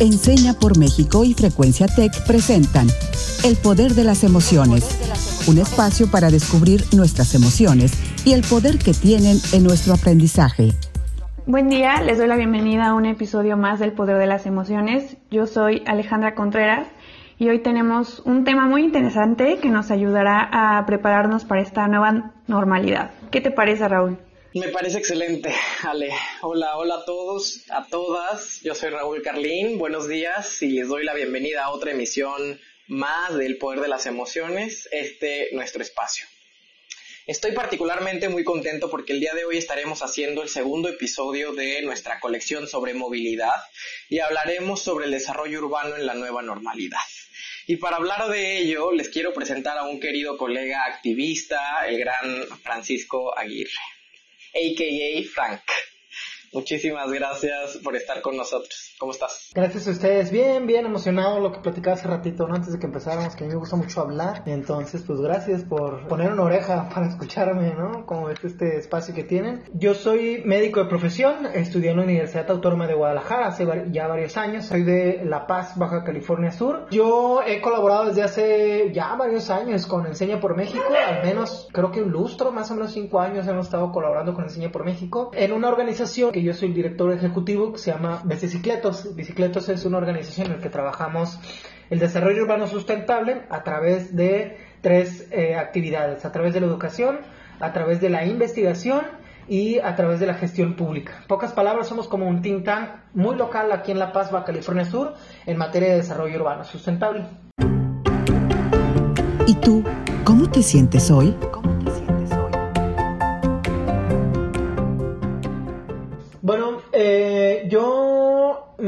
Enseña por México y Frecuencia Tech presentan El Poder de las Emociones, un espacio para descubrir nuestras emociones y el poder que tienen en nuestro aprendizaje. Buen día, les doy la bienvenida a un episodio más del Poder de las Emociones. Yo soy Alejandra Contreras y hoy tenemos un tema muy interesante que nos ayudará a prepararnos para esta nueva normalidad. ¿Qué te parece, Raúl? Me parece excelente, Ale. Hola, hola a todos, a todas. Yo soy Raúl Carlín. Buenos días y les doy la bienvenida a otra emisión más del Poder de las Emociones, este nuestro espacio. Estoy particularmente muy contento porque el día de hoy estaremos haciendo el segundo episodio de nuestra colección sobre movilidad y hablaremos sobre el desarrollo urbano en la nueva normalidad. Y para hablar de ello, les quiero presentar a un querido colega activista, el gran Francisco Aguirre a.k.a. Frank. Muchísimas gracias por estar con nosotros. ¿Cómo estás? Gracias a ustedes. Bien, bien emocionado lo que platicaba hace ratito, ¿no? Antes de que empezáramos, que a mí me gusta mucho hablar. Entonces, pues gracias por poner una oreja para escucharme, ¿no? Como es este espacio que tienen. Yo soy médico de profesión, estudié en la Universidad Autónoma de Guadalajara hace ya varios años. Soy de La Paz, Baja California Sur. Yo he colaborado desde hace ya varios años con Enseña por México, al menos creo que un lustro, más o menos cinco años hemos estado colaborando con Enseña por México en una organización que yo soy el director ejecutivo que se llama Bicicletos. Bicicletos es una organización en la que trabajamos el desarrollo urbano sustentable a través de tres eh, actividades, a través de la educación, a través de la investigación y a través de la gestión pública. En pocas palabras, somos como un think tank muy local aquí en La Paz, Baja California Sur, en materia de desarrollo urbano sustentable. ¿Y tú, cómo te sientes hoy?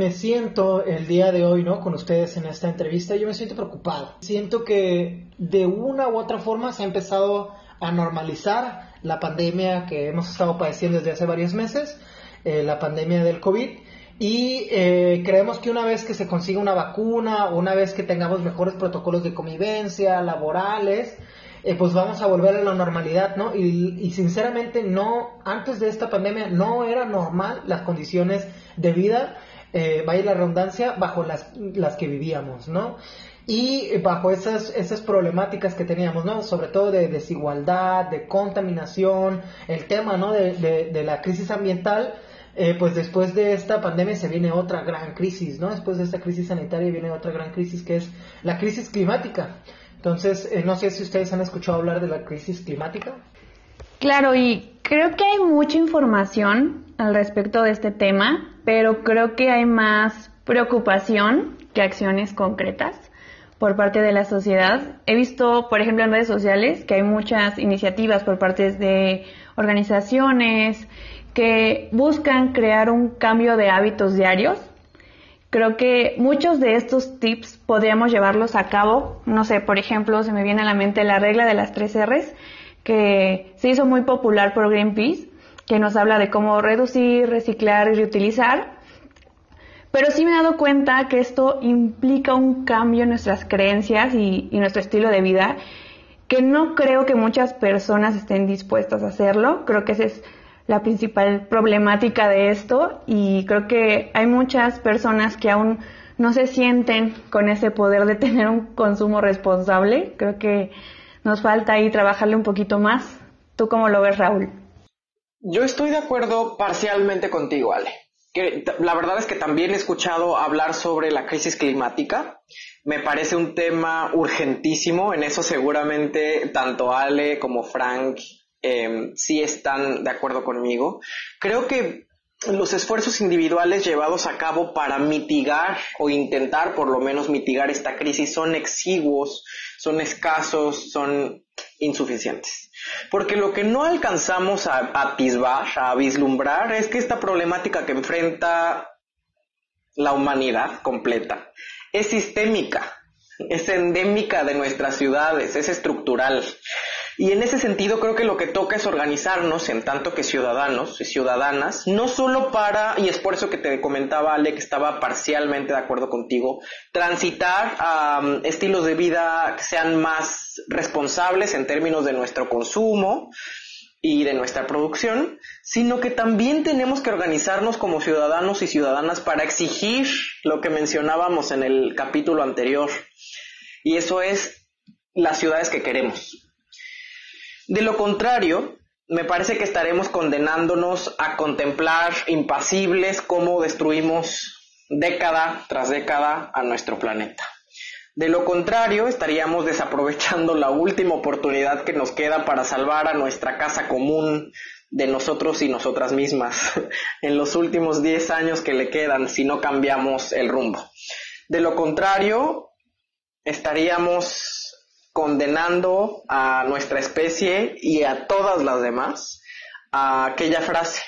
Me siento el día de hoy, ¿no? Con ustedes en esta entrevista, yo me siento preocupado. Siento que de una u otra forma se ha empezado a normalizar la pandemia que hemos estado padeciendo desde hace varios meses, eh, la pandemia del COVID. Y eh, creemos que una vez que se consiga una vacuna, una vez que tengamos mejores protocolos de convivencia, laborales, eh, pues vamos a volver a la normalidad, ¿no? Y, sinceramente no, antes de esta pandemia no era normal las condiciones de vida, eh, vaya la redundancia, bajo las, las que vivíamos, ¿no? Y bajo esas, esas problemáticas que teníamos, ¿no? Sobre todo de desigualdad, de contaminación, el tema, ¿no? De, de, la crisis ambiental, eh, pues después de esta pandemia se viene otra gran crisis, ¿no? Después de esta crisis sanitaria viene otra gran crisis que es la crisis climática. Entonces, eh, no sé si ustedes han escuchado hablar de la crisis climática. Claro, y creo que hay mucha información al respecto de este tema, pero creo que hay más preocupación que acciones concretas por parte de la sociedad. He visto, por ejemplo, en redes sociales que hay muchas iniciativas por parte de organizaciones que buscan crear un cambio de hábitos diarios Creo que muchos de estos tips podríamos llevarlos a cabo. No sé, por ejemplo, se me viene a la mente la regla de las tres R's, que se hizo muy popular por Greenpeace, que nos habla de cómo reducir, reciclar y reutilizar. Pero sí me he dado cuenta que esto implica un cambio en nuestras creencias y, nuestro estilo de vida, que no creo que muchas personas estén dispuestas a hacerlo. Creo que ese es la principal problemática de esto y creo que hay muchas personas que aún no se sienten con ese poder de tener un consumo responsable. Creo que nos falta ahí trabajarle un poquito más. ¿Tú cómo lo ves, Raúl? Yo estoy de acuerdo parcialmente contigo, Ale. Que la verdad es que también he escuchado hablar sobre la crisis climática. Me parece un tema urgentísimo. En eso seguramente tanto Ale como Frank eh, sí están de acuerdo conmigo. Creo que los esfuerzos individuales llevados a cabo para mitigar o intentar por lo menos mitigar esta crisis son exiguos, son escasos, son insuficientes. Porque lo que no alcanzamos a atisbar, a vislumbrar, es que esta problemática que enfrenta la humanidad completa es sistémica, es endémica de nuestras ciudades, es estructural. Y en ese sentido creo que lo que toca es organizarnos en tanto que ciudadanos y ciudadanas, no solo para, y es por eso que te comentaba Ale que estaba parcialmente de acuerdo contigo, transitar a um, estilos de vida que sean más responsables en términos de nuestro consumo, y de nuestra producción, sino que también tenemos que organizarnos como ciudadanos y ciudadanas para exigir lo que mencionábamos en el capítulo anterior. Y eso es las ciudades que queremos. De lo contrario, me parece que estaremos condenándonos a contemplar impasibles cómo destruimos década tras década a nuestro planeta. De lo contrario, estaríamos desaprovechando la última oportunidad que nos queda para salvar a nuestra casa común de nosotros y nosotras mismas en los últimos 10 años que le quedan si no cambiamos el rumbo. De lo contrario, estaríamos condenando a nuestra especie y a todas las demás a aquella frase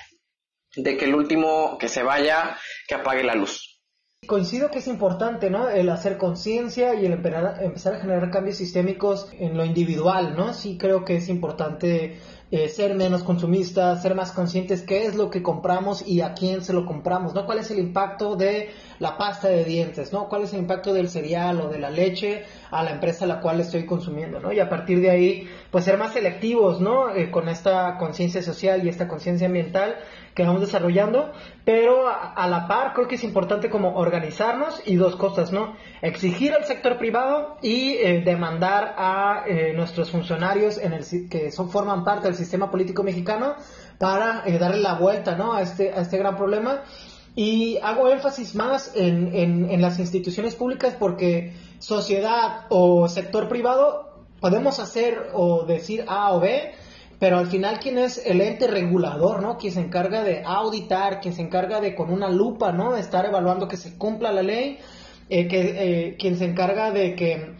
de que el último que se vaya, que apague la luz. Coincido que es importante, ¿no? El hacer conciencia y el empezar a generar cambios sistémicos en lo individual, ¿no? Sí creo que es importante eh, ser menos consumistas, ser más conscientes qué es lo que compramos y a quién se lo compramos, ¿no? ¿Cuál es el impacto de la pasta de dientes, ¿no? ¿Cuál es el impacto del cereal o de la leche a la empresa a la cual estoy consumiendo, ¿no? Y a partir de ahí, pues ser más selectivos, ¿no? Eh, con esta conciencia social y esta conciencia ambiental que vamos desarrollando, pero a, la par creo que es importante como organizarnos y dos cosas, ¿no? Exigir al sector privado y eh, demandar a eh, nuestros funcionarios en el, que son, forman parte del sistema político mexicano para eh, darle la vuelta, ¿no? A este, a este gran problema. Y hago énfasis más en, en, en las instituciones públicas porque sociedad o sector privado podemos hacer o decir A o B, pero al final quién es el ente regulador, ¿no? Quien se encarga de auditar, quien se encarga de con una lupa, ¿no? Estar evaluando que se cumpla la ley, eh, que eh, quien se encarga de que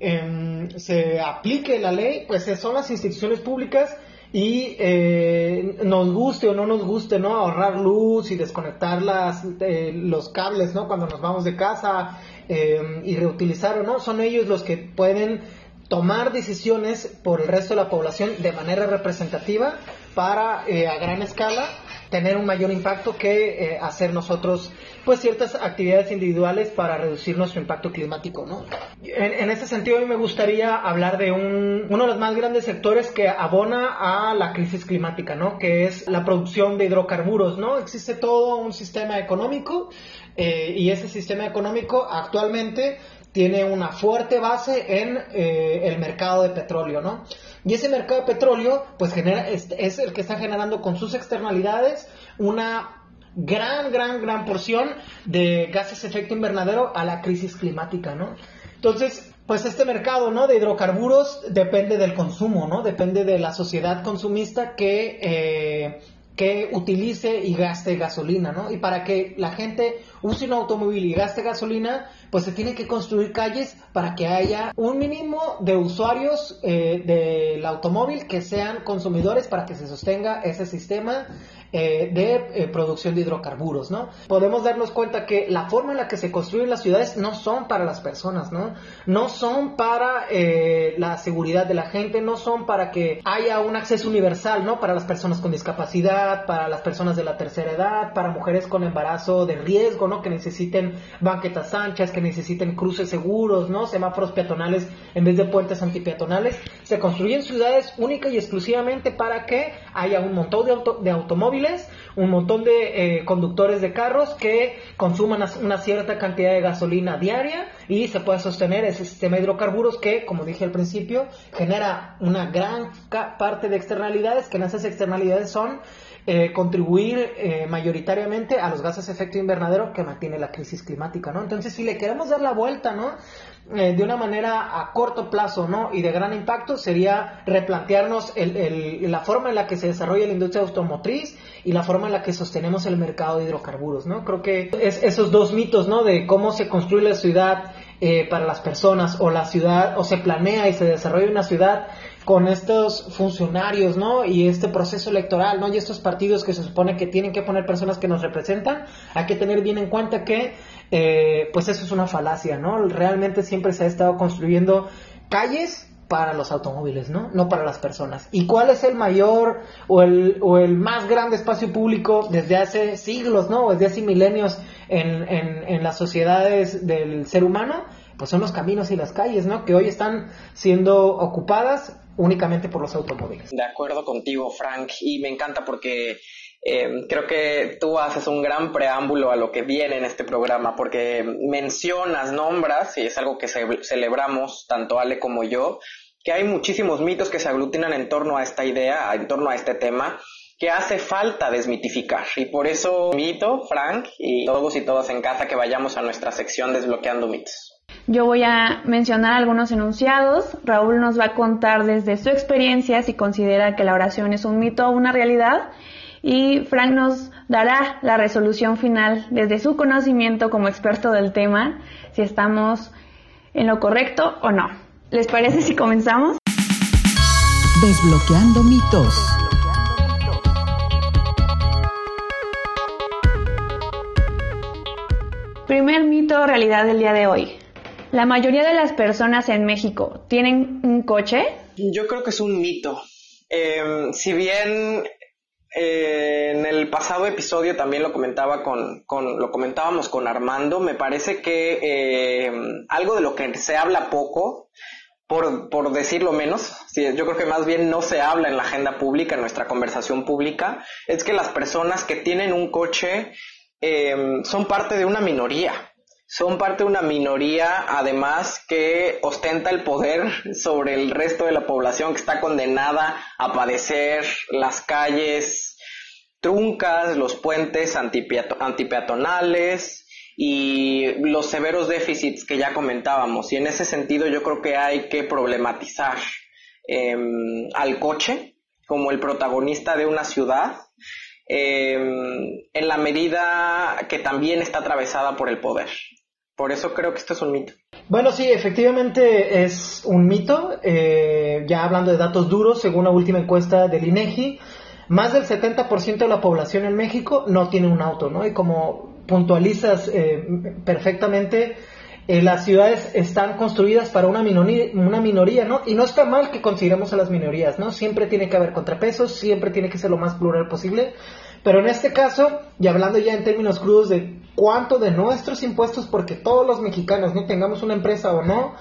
em, se aplique la ley, pues son las instituciones públicas y eh, nos guste o no nos guste, ¿no? Ahorrar luz y desconectar las, los cables, ¿no? Cuando nos vamos de casa em, y reutilizar o no, son ellos los que pueden tomar decisiones por el resto de la población de manera representativa para eh, a gran escala tener un mayor impacto que eh, hacer nosotros pues ciertas actividades individuales para reducir nuestro impacto climático, ¿no? En, este sentido a mí me gustaría hablar de un, uno de los más grandes sectores que abona a la crisis climática, ¿no? Que es la producción de hidrocarburos, ¿no? Existe todo un sistema económico eh, y ese sistema económico actualmente tiene una fuerte base en eh, el mercado de petróleo, ¿no? Y ese mercado de petróleo, pues genera, es, es, el que está generando con sus externalidades una gran, gran, gran porción de gases de efecto invernadero a la crisis climática, ¿no? Entonces, pues este mercado, ¿no? De hidrocarburos depende del consumo, ¿no? Depende de la sociedad consumista que eh, que utilice y gaste gasolina, ¿no? Y para que la gente use un automóvil y gaste gasolina, pues se tiene que construir calles para que haya un mínimo de usuarios eh, del automóvil que sean consumidores para que se sostenga ese sistema eh, de eh, producción de hidrocarburos, ¿no? Podemos darnos cuenta que la forma en la que se construyen las ciudades no son para las personas, ¿no? No son para eh, la seguridad de la gente, no son para que haya un acceso universal, ¿no? Para las personas con discapacidad, para las personas de la tercera edad, para mujeres con embarazo de riesgo, ¿no? Que necesiten banquetas anchas, que necesiten cruces seguros, ¿no? Semáforos peatonales en vez de puentes antipeatonales. Se construyen ciudades única y exclusivamente para que haya un montón de, auto de automóviles un montón de eh, conductores de carros que consuman una cierta cantidad de gasolina diaria y se puede sostener ese sistema de hidrocarburos que, como dije al principio, genera una gran parte de externalidades, que en esas externalidades son eh, contribuir eh, mayoritariamente a los gases de efecto invernadero que mantiene la crisis climática, ¿no? Entonces, si le queremos dar la vuelta, ¿no? Eh, de una manera a corto plazo, ¿no? Y de gran impacto sería replantearnos el, la forma en la que se desarrolla la industria automotriz y la forma en la que sostenemos el mercado de hidrocarburos, ¿no? Creo que es esos dos mitos, ¿no? De cómo se construye la ciudad para las personas o la ciudad o se planea y se desarrolla una ciudad con estos funcionarios, ¿no? Y este proceso electoral, ¿no? Y estos partidos que se supone que tienen que poner personas que nos representan, hay que tener bien en cuenta que, eh, pues eso es una falacia, ¿no? Realmente siempre se ha estado construyendo calles para los automóviles, ¿no? No para las personas. ¿Y cuál es el mayor o el, o el más grande espacio público desde hace siglos, ¿no? Desde hace milenios en, en, en las sociedades del ser humano? pues son los caminos y las calles, ¿no? Que hoy están siendo ocupadas únicamente por los automóviles. De acuerdo contigo, Frank, y me encanta porque eh, creo que tú haces un gran preámbulo a lo que viene en este programa, porque mencionas, nombras, y es algo que celebramos tanto Ale como yo, que hay muchísimos mitos que se aglutinan en torno a esta idea, en torno a este tema, que hace falta desmitificar. Y por eso mito, Frank, y todos y todas en casa que vayamos a nuestra sección desbloqueando mitos. Yo voy a mencionar algunos enunciados. Raúl nos va a contar desde su experiencia si considera que la oración es un mito o una realidad. Y Frank nos dará la resolución final desde su conocimiento como experto del tema, si estamos en lo correcto o no. ¿Les parece si comenzamos? Desbloqueando mitos. Primer mito o realidad del día de hoy. ¿La mayoría de las personas en México tienen un coche? Yo creo que es un mito. Em, si bien eh, en el pasado episodio también lo comentaba con, lo comentábamos con Armando, me parece que em, algo de lo que se habla poco, por, por decirlo menos, yo creo que más bien no se habla en la agenda pública, en nuestra conversación pública, es que las personas que tienen un coche em, son parte de una minoría son parte de una minoría, además, que ostenta el poder sobre el resto de la población que está condenada a padecer las calles truncas, los puentes antipeatonales y los severos déficits que ya comentábamos. Y en ese sentido yo creo que hay que problematizar em, al coche como el protagonista de una ciudad em, en la medida que también está atravesada por el poder. Por eso creo que esto es un mito. Bueno, sí, efectivamente es un mito. Eh, ya hablando de datos duros, según la última encuesta del INEGI, más del 70% de la población en México no tiene un auto, ¿no? Y como puntualizas eh, perfectamente, eh, las ciudades están construidas para una minoría, una minoría, ¿no? Y no está mal que consideremos a las minorías, ¿no? Siempre tiene que haber contrapesos, siempre tiene que ser lo más plural posible. Pero en este caso, y hablando ya en términos crudos de cuánto de nuestros impuestos, porque todos los mexicanos, no tengamos una empresa o no,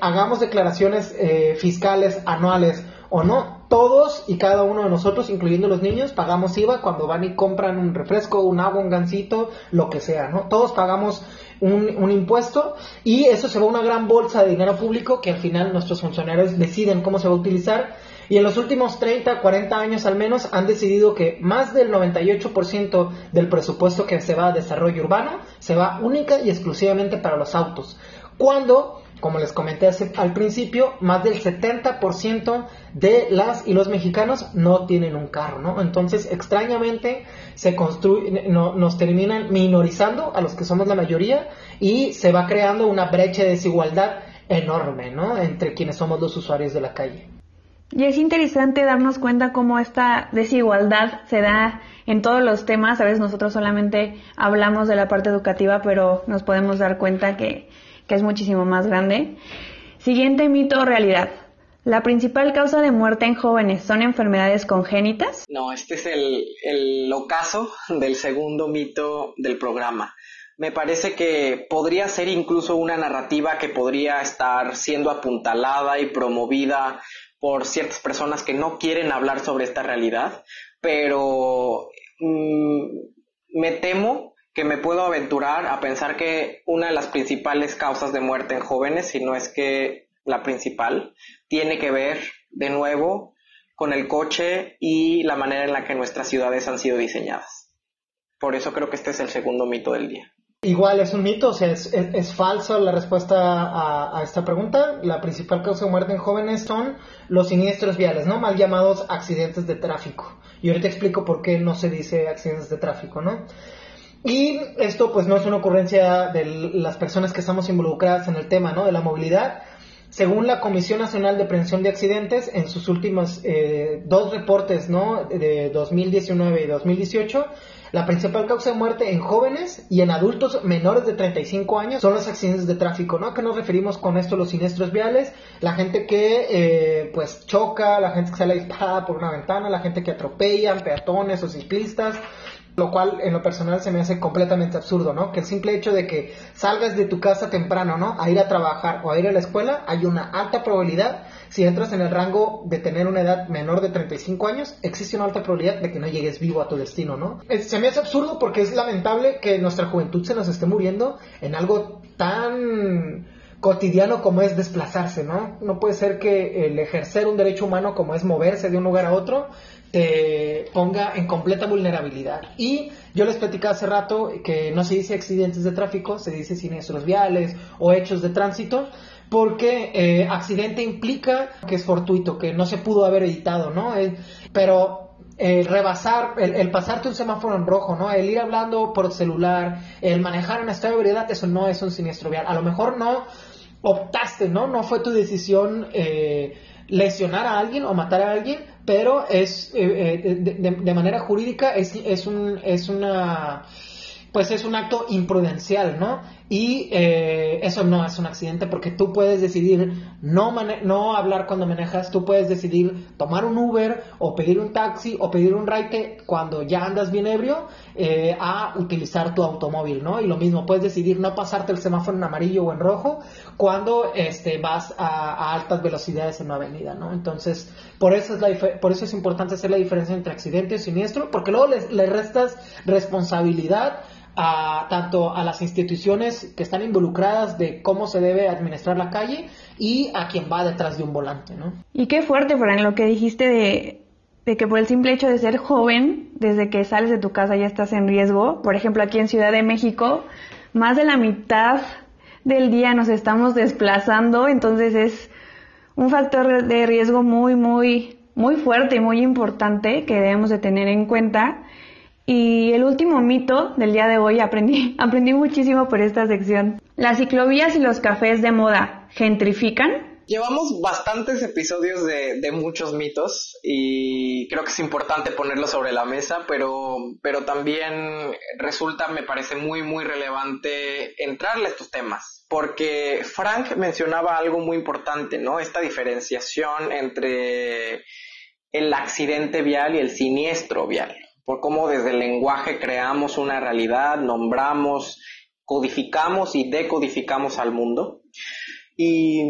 hagamos declaraciones eh, fiscales anuales o no, todos y cada uno de nosotros, incluyendo los niños, pagamos IVA cuando van y compran un refresco, un agua, un gansito, lo que sea, ¿no? Todos pagamos un, un, impuesto y eso se va a una gran bolsa de dinero público que al final nuestros funcionarios deciden cómo se va a utilizar y en los últimos 30, 40 años al menos han decidido que más del 98% del presupuesto que se va a desarrollo urbano se va única y exclusivamente para los autos. Cuando, como les comenté al principio, más del 70% de las y los mexicanos no tienen un carro, ¿no? Entonces, extrañamente, se construye, nos terminan minorizando a los que somos la mayoría y se va creando una brecha de desigualdad enorme, ¿no? Entre quienes somos los usuarios de la calle. Y es interesante darnos cuenta cómo esta desigualdad se da en todos los temas. A veces nosotros solamente hablamos de la parte educativa, pero nos podemos dar cuenta que, es muchísimo más grande. Siguiente mito o realidad. ¿La principal causa de muerte en jóvenes son enfermedades congénitas? No, este es el, el ocaso del segundo mito del programa. Me parece que podría ser incluso una narrativa que podría estar siendo apuntalada y promovida por ciertas personas que no quieren hablar sobre esta realidad, pero mm, me temo que me puedo aventurar a pensar que una de las principales causas de muerte en jóvenes, si no es que la principal, tiene que ver de nuevo con el coche y la manera en la que nuestras ciudades han sido diseñadas. Por eso creo que este es el segundo mito del día. Igual es un mito, o sea, es, es, falso la respuesta a, esta pregunta. La principal causa de muerte en jóvenes son los siniestros viales, ¿no? Mal llamados accidentes de tráfico. Y ahorita explico por qué no se dice accidentes de tráfico, ¿no? Y esto pues no es una ocurrencia de las personas que estamos involucradas en el tema, ¿no? De la movilidad. Según la Comisión Nacional de Prevención de Accidentes, en sus últimos eh, dos reportes, ¿no? De 2019 y 2018, la principal causa de muerte en jóvenes y en adultos menores de 35 años son los accidentes de tráfico, ¿no? ¿A qué nos referimos con esto? Los siniestros viales, la gente que eh, pues choca, la gente que sale disparada por una ventana, la gente que atropella, peatones o ciclistas, lo cual en lo personal se me hace completamente absurdo, ¿no? Que el simple hecho de que salgas de tu casa temprano, ¿no? A ir a trabajar o a ir a la escuela, hay una alta probabilidad, si entras en el rango de tener una edad menor de 35 años, existe una alta probabilidad de que no llegues vivo a tu destino, ¿no? Se me hace absurdo porque es lamentable que nuestra juventud se nos esté muriendo en algo tan cotidiano como es desplazarse, ¿no? No puede ser que el ejercer un derecho humano como es moverse de un lugar a otro te ponga en completa vulnerabilidad. Y yo les platicaba hace rato que no se dice accidentes de tráfico, se dice siniestros viales o hechos de tránsito, porque eh, accidente implica que es fortuito, que no se pudo haber evitado, ¿no? Eh, pero el rebasar, el, pasarte un semáforo en rojo, ¿no? El ir hablando por celular, el manejar en estado de ebriedad, eso no es un siniestro vial. A lo mejor no optaste, ¿no? No fue tu decisión eh, lesionar a alguien o matar a alguien, pero es eh, eh, de, de, manera jurídica es, es, un, es una pues es un acto imprudencial, ¿no? Y eh, eso no es un accidente porque tú puedes decidir no, no hablar cuando manejas, tú puedes decidir tomar un Uber o pedir un taxi o pedir un ride cuando ya andas bien ebrio eh, a utilizar tu automóvil, ¿no? Y lo mismo, puedes decidir no pasarte el semáforo en amarillo o en rojo cuando este, vas a, altas velocidades en una avenida, ¿no? Entonces, por eso, es la por eso es importante hacer la diferencia entre accidente y siniestro, porque luego le, le restas responsabilidad a, tanto a las instituciones que están involucradas de cómo se debe administrar la calle y a quien va detrás de un volante, ¿no? Y qué fuerte, Fran, lo que dijiste de, de que por el simple hecho de ser joven, desde que sales de tu casa ya estás en riesgo. Por ejemplo, aquí en Ciudad de México, más de la mitad del día nos estamos desplazando, entonces es un factor de riesgo muy, muy, muy fuerte y muy importante que debemos de tener en cuenta. Y el último mito del día de hoy, aprendí, aprendí muchísimo por esta sección. ¿Las ciclovías y los cafés de moda gentrifican? Llevamos bastantes episodios de, de, muchos mitos y creo que es importante ponerlos sobre la mesa, pero, pero también resulta, me parece muy, muy relevante entrarle a estos temas, porque Frank mencionaba algo muy importante, ¿no? Esta diferenciación entre el accidente vial y el siniestro vial por cómo desde el lenguaje creamos una realidad, nombramos, codificamos y decodificamos al mundo. Y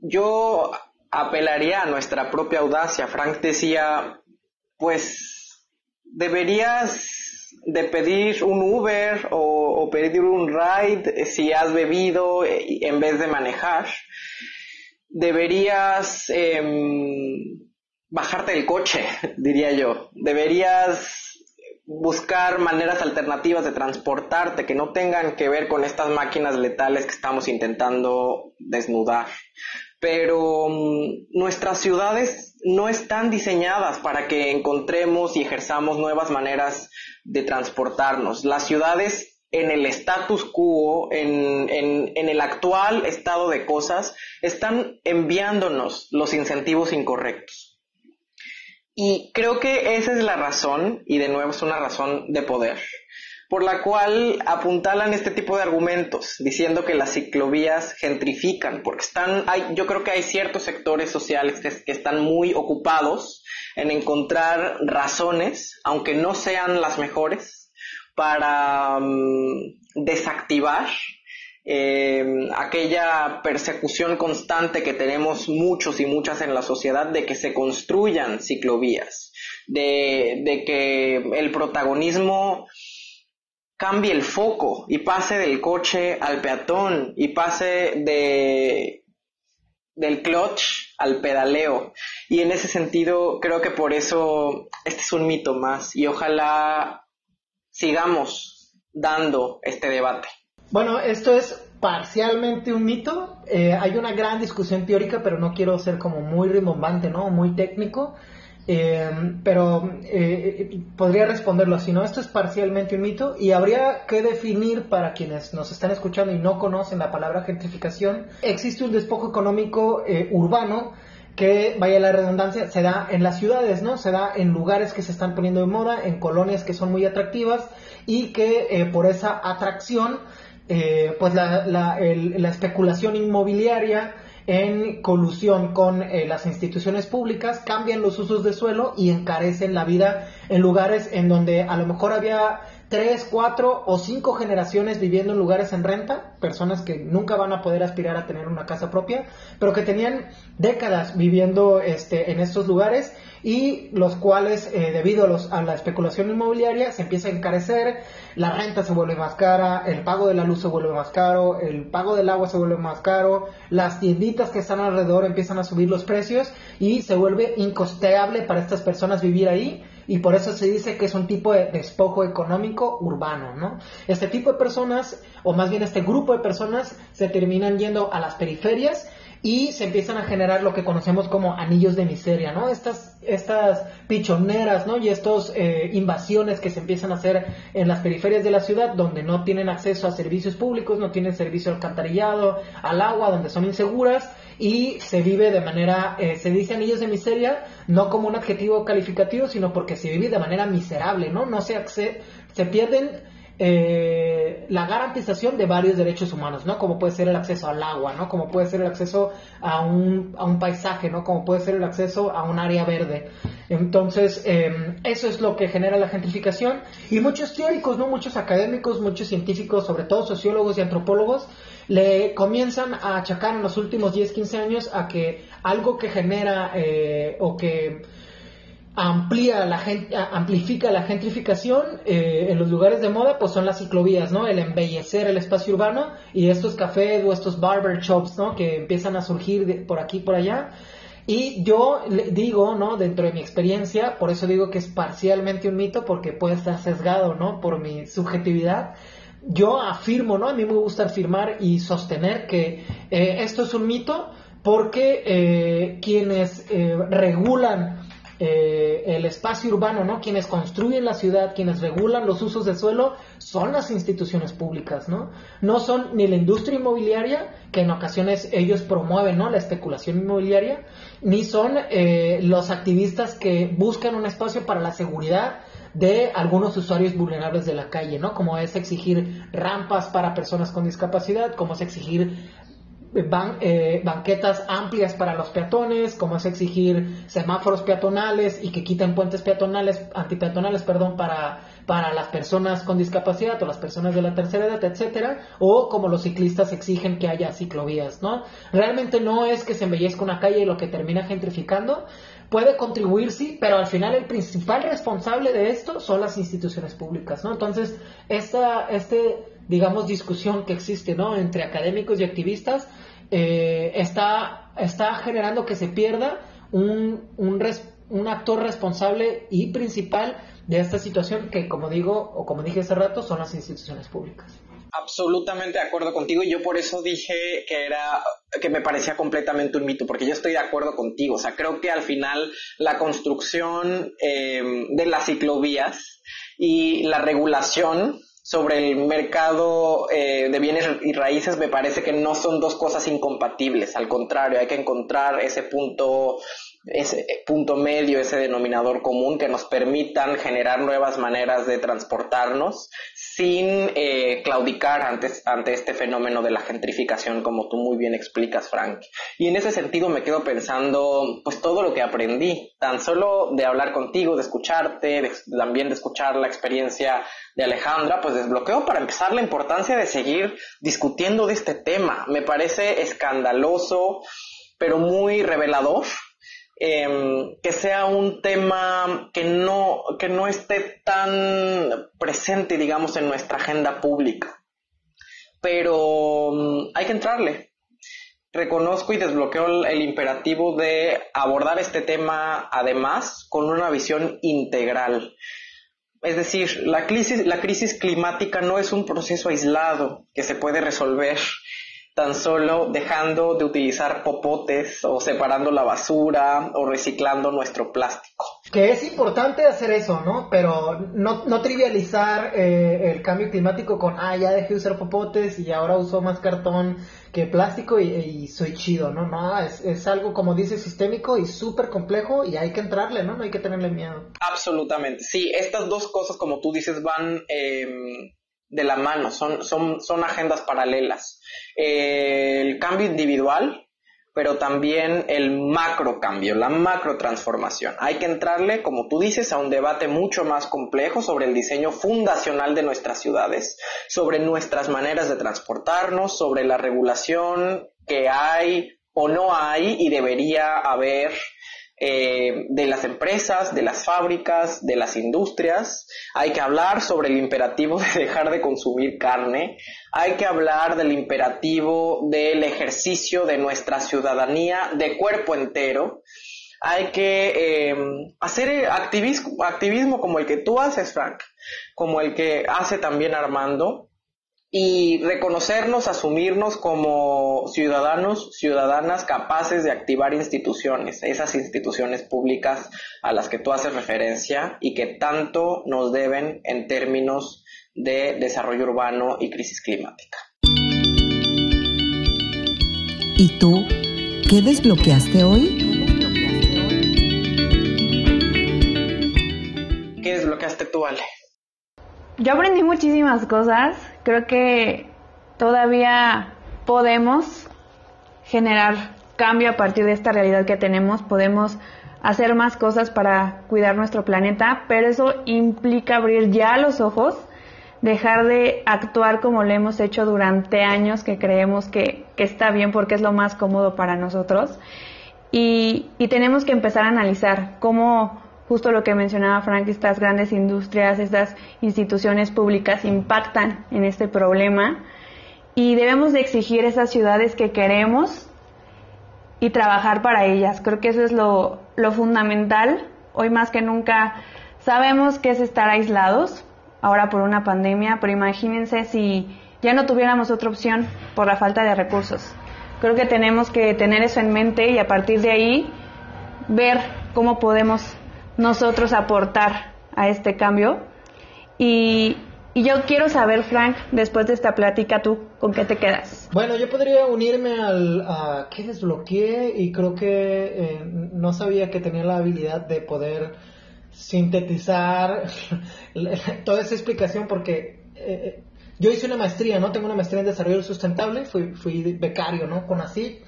yo apelaría a nuestra propia audacia. Frank decía, pues deberías de pedir un Uber o, pedir un ride si has bebido en vez de manejar. Deberías em, bajarte del coche, diría yo. Deberías buscar maneras alternativas de transportarte que no tengan que ver con estas máquinas letales que estamos intentando desnudar. Pero mm, nuestras ciudades no están diseñadas para que encontremos y ejerzamos nuevas maneras de transportarnos. Las ciudades en el status quo, en, en el actual estado de cosas, están enviándonos los incentivos incorrectos. Y creo que esa es la razón, y de nuevo es una razón de poder, por la cual apuntalan este tipo de argumentos, diciendo que las ciclovías gentrifican, porque están, hay, yo creo que hay ciertos sectores sociales que, están muy ocupados en encontrar razones, aunque no sean las mejores, para mm, desactivar eh, aquella persecución constante que tenemos muchos y muchas en la sociedad de que se construyan ciclovías, de, que el protagonismo cambie el foco y pase del coche al peatón y pase de del clutch al pedaleo. Y en ese sentido, creo que por eso este es un mito más y ojalá sigamos dando este debate. Bueno, esto es parcialmente un mito. Eh, hay una gran discusión teórica, pero no quiero ser como muy rimbombante, ¿no? Muy técnico. Eh, pero eh, podría responderlo así, ¿no? Esto es parcialmente un mito y habría que definir para quienes nos están escuchando y no conocen la palabra gentrificación. Existe un despojo económico urbano que, vaya la redundancia, se da en las ciudades, ¿no? Se da en lugares que se están poniendo de moda, en colonias que son muy atractivas y que por esa atracción eh, pues la, la, la, especulación inmobiliaria en colusión con eh, las instituciones públicas, cambian los usos de suelo y encarecen la vida en lugares en donde a lo mejor había tres, cuatro o cinco generaciones viviendo en lugares en renta, personas que nunca van a poder aspirar a tener una casa propia, pero que tenían décadas viviendo este, en estos lugares y los cuales, eh, debido a, los, a, la especulación inmobiliaria, se empieza a encarecer, la renta se vuelve más cara, el pago de la luz se vuelve más caro, el pago del agua se vuelve más caro, las tienditas que están alrededor empiezan a subir los precios y se vuelve incosteable para estas personas vivir ahí y por eso se dice que es un tipo de despojo económico urbano, ¿no? Este tipo de personas, o más bien este grupo de personas, se terminan yendo a las periferias y se empiezan a generar lo que conocemos como anillos de miseria, ¿no? Estas, estas pichoneras, ¿no? Y estas eh, invasiones que se empiezan a hacer en las periferias de la ciudad, donde no tienen acceso a servicios públicos, no tienen servicio al alcantarillado, al agua, donde son inseguras y se vive de manera, eh, se dice anillos de miseria, no como un adjetivo calificativo, sino porque se vive de manera miserable, ¿no? No se, se pierden eh, la garantización de varios derechos humanos, ¿no? Como puede ser el acceso al agua, ¿no? Como puede ser el acceso a un, a un paisaje, ¿no? Como puede ser el acceso a un área verde. Entonces, em, eso es lo que genera la gentrificación. Y muchos teóricos, ¿no? Muchos académicos, muchos científicos, sobre todo sociólogos y antropólogos, le comienzan a achacar en los últimos 10, 15 años a que algo que genera eh, o que amplía la amplifica la gentrificación eh, en los lugares de moda, pues son las ciclovías, ¿no? El embellecer el espacio urbano y estos cafés o estos barber shops, ¿no? Que empiezan a surgir por aquí por allá. Y yo digo, ¿no? Dentro de mi experiencia, por eso digo que es parcialmente un mito, porque puede estar sesgado, ¿no? Por mi subjetividad yo afirmo, ¿no? A mí me gusta afirmar y sostener que eh, esto es un mito porque eh, quienes eh, regulan el espacio urbano, ¿no? Quienes construyen la ciudad, quienes regulan los usos del suelo, son las instituciones públicas, ¿no? No son ni la industria inmobiliaria, que en ocasiones ellos promueven, ¿no? La especulación inmobiliaria, ni son los activistas que buscan un espacio para la seguridad de algunos usuarios vulnerables de la calle, ¿no? Como es exigir rampas para personas con discapacidad, como es exigir eh, banquetas amplias para los peatones, como es exigir semáforos peatonales y que quiten puentes peatonales, antipeatonales, perdón, para, para las personas con discapacidad o las personas de la tercera edad, etcétera, o como los ciclistas exigen que haya ciclovías, ¿no? Realmente no es que se embellezca una calle y lo que termina gentrificando, puede contribuir, sí, pero al final el principal responsable de esto son las instituciones públicas, ¿no? Entonces, esta, este, digamos, discusión que existe, ¿no? Entre académicos y activistas, eh, está, está generando que se pierda un, un, un actor responsable y principal de esta situación que, como digo, o como dije hace rato, son las instituciones públicas absolutamente de acuerdo contigo y yo por eso dije que era que me parecía completamente un mito porque yo estoy de acuerdo contigo. O sea creo que al final la construcción eh, de las ciclovías y la regulación sobre el mercado eh, de bienes y raíces me parece que no son dos cosas incompatibles. Al contrario hay que encontrar ese punto ese punto medio, ese denominador común que nos permitan generar nuevas maneras de transportarnos sin eh, claudicar ante, ante este fenómeno de la gentrificación, como tú muy bien explicas, Frank. Y en ese sentido me quedo pensando, pues todo lo que aprendí, tan solo de hablar contigo, de escucharte, también de escuchar la experiencia de Alejandra, pues desbloqueo para empezar la importancia de seguir discutiendo de este tema. Me parece escandaloso, pero muy revelador Em, que sea un tema que no, que no esté tan presente, digamos, en nuestra agenda pública. Pero mm, hay que entrarle. Reconozco y desbloqueo el, imperativo de abordar este tema además con una visión integral. Es decir, la crisis, la crisis climática no es un proceso aislado que se puede resolver tan solo dejando de utilizar popotes o separando la basura o reciclando nuestro plástico. Que es importante hacer eso, ¿no? Pero no, no trivializar eh, el cambio climático con, ah, ya dejé de usar popotes y ahora uso más cartón que plástico y, soy chido, ¿no? No, es, es algo, como dice, sistémico y súper complejo y hay que entrarle, ¿no? No hay que tenerle miedo. Absolutamente, sí, estas dos cosas, como tú dices, van... Eh, de la mano, son, son, son agendas paralelas. el cambio individual pero también el macro cambio, la macro transformación. Hay que entrarle, como tú dices, a un debate mucho más complejo sobre el diseño fundacional de nuestras ciudades, sobre nuestras maneras de transportarnos, sobre la regulación que hay o no hay y debería haber eh, de las empresas, de las fábricas, de las industrias. Hay que hablar sobre el imperativo de dejar de consumir carne. Hay que hablar del imperativo del ejercicio de nuestra ciudadanía de cuerpo entero. Hay que em, hacer activismo, activismo como el que tú haces, Frank, como el que hace también Armando, y reconocernos, asumirnos como ciudadanos, ciudadanas capaces de activar instituciones, esas instituciones públicas a las que tú haces referencia y que tanto nos deben en términos de desarrollo urbano y crisis climática. ¿Y tú qué desbloqueaste hoy? ¿Qué desbloqueaste tú, Ale? Yo aprendí muchísimas cosas. Creo que todavía podemos generar cambio a partir de esta realidad que tenemos. Podemos hacer más cosas para cuidar nuestro planeta, pero eso implica abrir ya los ojos, dejar de actuar como lo hemos hecho durante años, que creemos que, está bien porque es lo más cómodo para nosotros. Y, y tenemos que empezar a analizar cómo justo lo que mencionaba Frank, estas grandes industrias, estas instituciones públicas impactan en este problema y debemos de exigir esas ciudades que queremos y trabajar para ellas. Creo que eso es lo, lo fundamental. Hoy más que nunca sabemos que es estar aislados, ahora por una pandemia, pero imagínense si ya no tuviéramos otra opción por la falta de recursos. Creo que tenemos que tener eso en mente y a partir de ahí ver cómo podemos nosotros aportar a este cambio. Y, yo quiero saber, Frank, después de esta plática, ¿tú con qué te quedas? Bueno, yo podría unirme al, a qué desbloqueé y creo que eh, no sabía que tenía la habilidad de poder sintetizar toda esa explicación porque eh, yo hice una maestría, ¿no? Tengo una maestría en desarrollo sustentable, fui, fui becario, ¿no? Con ASIC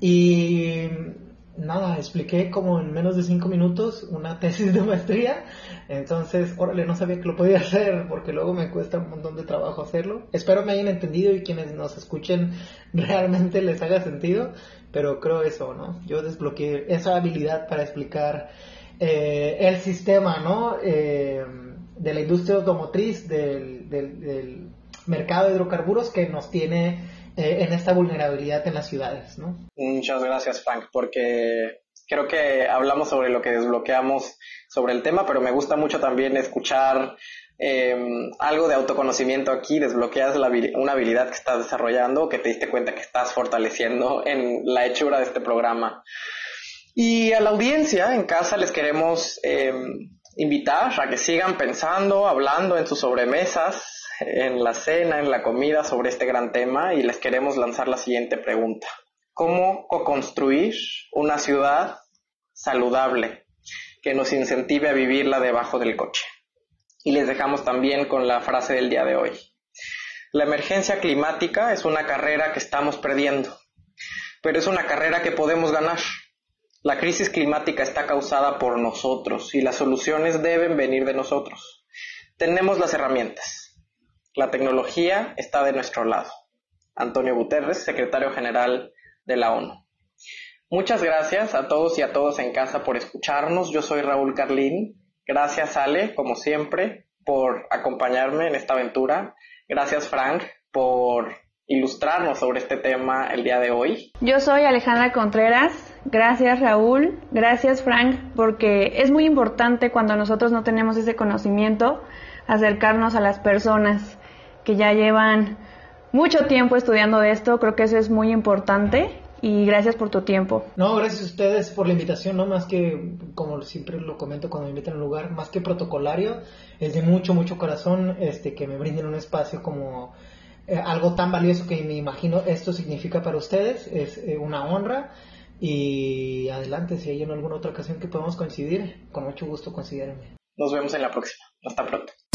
y nada, expliqué como en menos de cinco minutos una tesis de maestría. Entonces, órale, no sabía que lo podía hacer porque luego me cuesta un montón de trabajo hacerlo. Espero me hayan entendido y quienes nos escuchen realmente les haga sentido. Pero creo eso, ¿no? Yo desbloqueé esa habilidad para explicar eh, el sistema, ¿no? Eh, de la industria automotriz, del, del, del mercado de hidrocarburos que nos tiene eh, en esta vulnerabilidad en las ciudades, ¿no? Muchas gracias, Frank, porque creo que hablamos sobre lo que desbloqueamos sobre el tema, pero me gusta mucho también escuchar em, algo de autoconocimiento aquí, desbloqueas una habilidad que estás desarrollando, que te diste cuenta que estás fortaleciendo en la hechura de este programa. Y a la audiencia en casa les queremos em, invitar a que sigan pensando, hablando en sus sobremesas, en la cena, en la comida sobre este gran tema y les queremos lanzar la siguiente pregunta. ¿Cómo co-construir una ciudad saludable que nos incentive a vivirla debajo del coche? Y les dejamos también con la frase del día de hoy. La emergencia climática es una carrera que estamos perdiendo, pero es una carrera que podemos ganar. La crisis climática está causada por nosotros y las soluciones deben venir de nosotros. Tenemos las herramientas, la tecnología está de nuestro lado. Antonio Guterres, secretario general de la ONU. Muchas gracias a todos y a todos en casa por escucharnos. Yo soy Raúl Carlín. Gracias Ale, como siempre, por acompañarme en esta aventura. Gracias Frank por ilustrarnos sobre este tema el día de hoy. Yo soy Alejandra Contreras. Gracias Raúl. Gracias Frank, porque es muy importante cuando nosotros no tenemos ese conocimiento acercarnos a las personas que ya llevan mucho tiempo estudiando esto. Creo que eso es muy importante y gracias por tu tiempo. No, gracias a ustedes por la invitación, no más que, como siempre lo comento cuando me invitan a un lugar, más que protocolario, es de mucho, mucho corazón este, que me brinden un espacio como eh, algo tan valioso que me imagino esto significa para ustedes, es eh, una honra. Y adelante, si hay en alguna otra ocasión que podamos coincidir, con mucho gusto considérenme. Nos vemos en la próxima. Hasta pronto.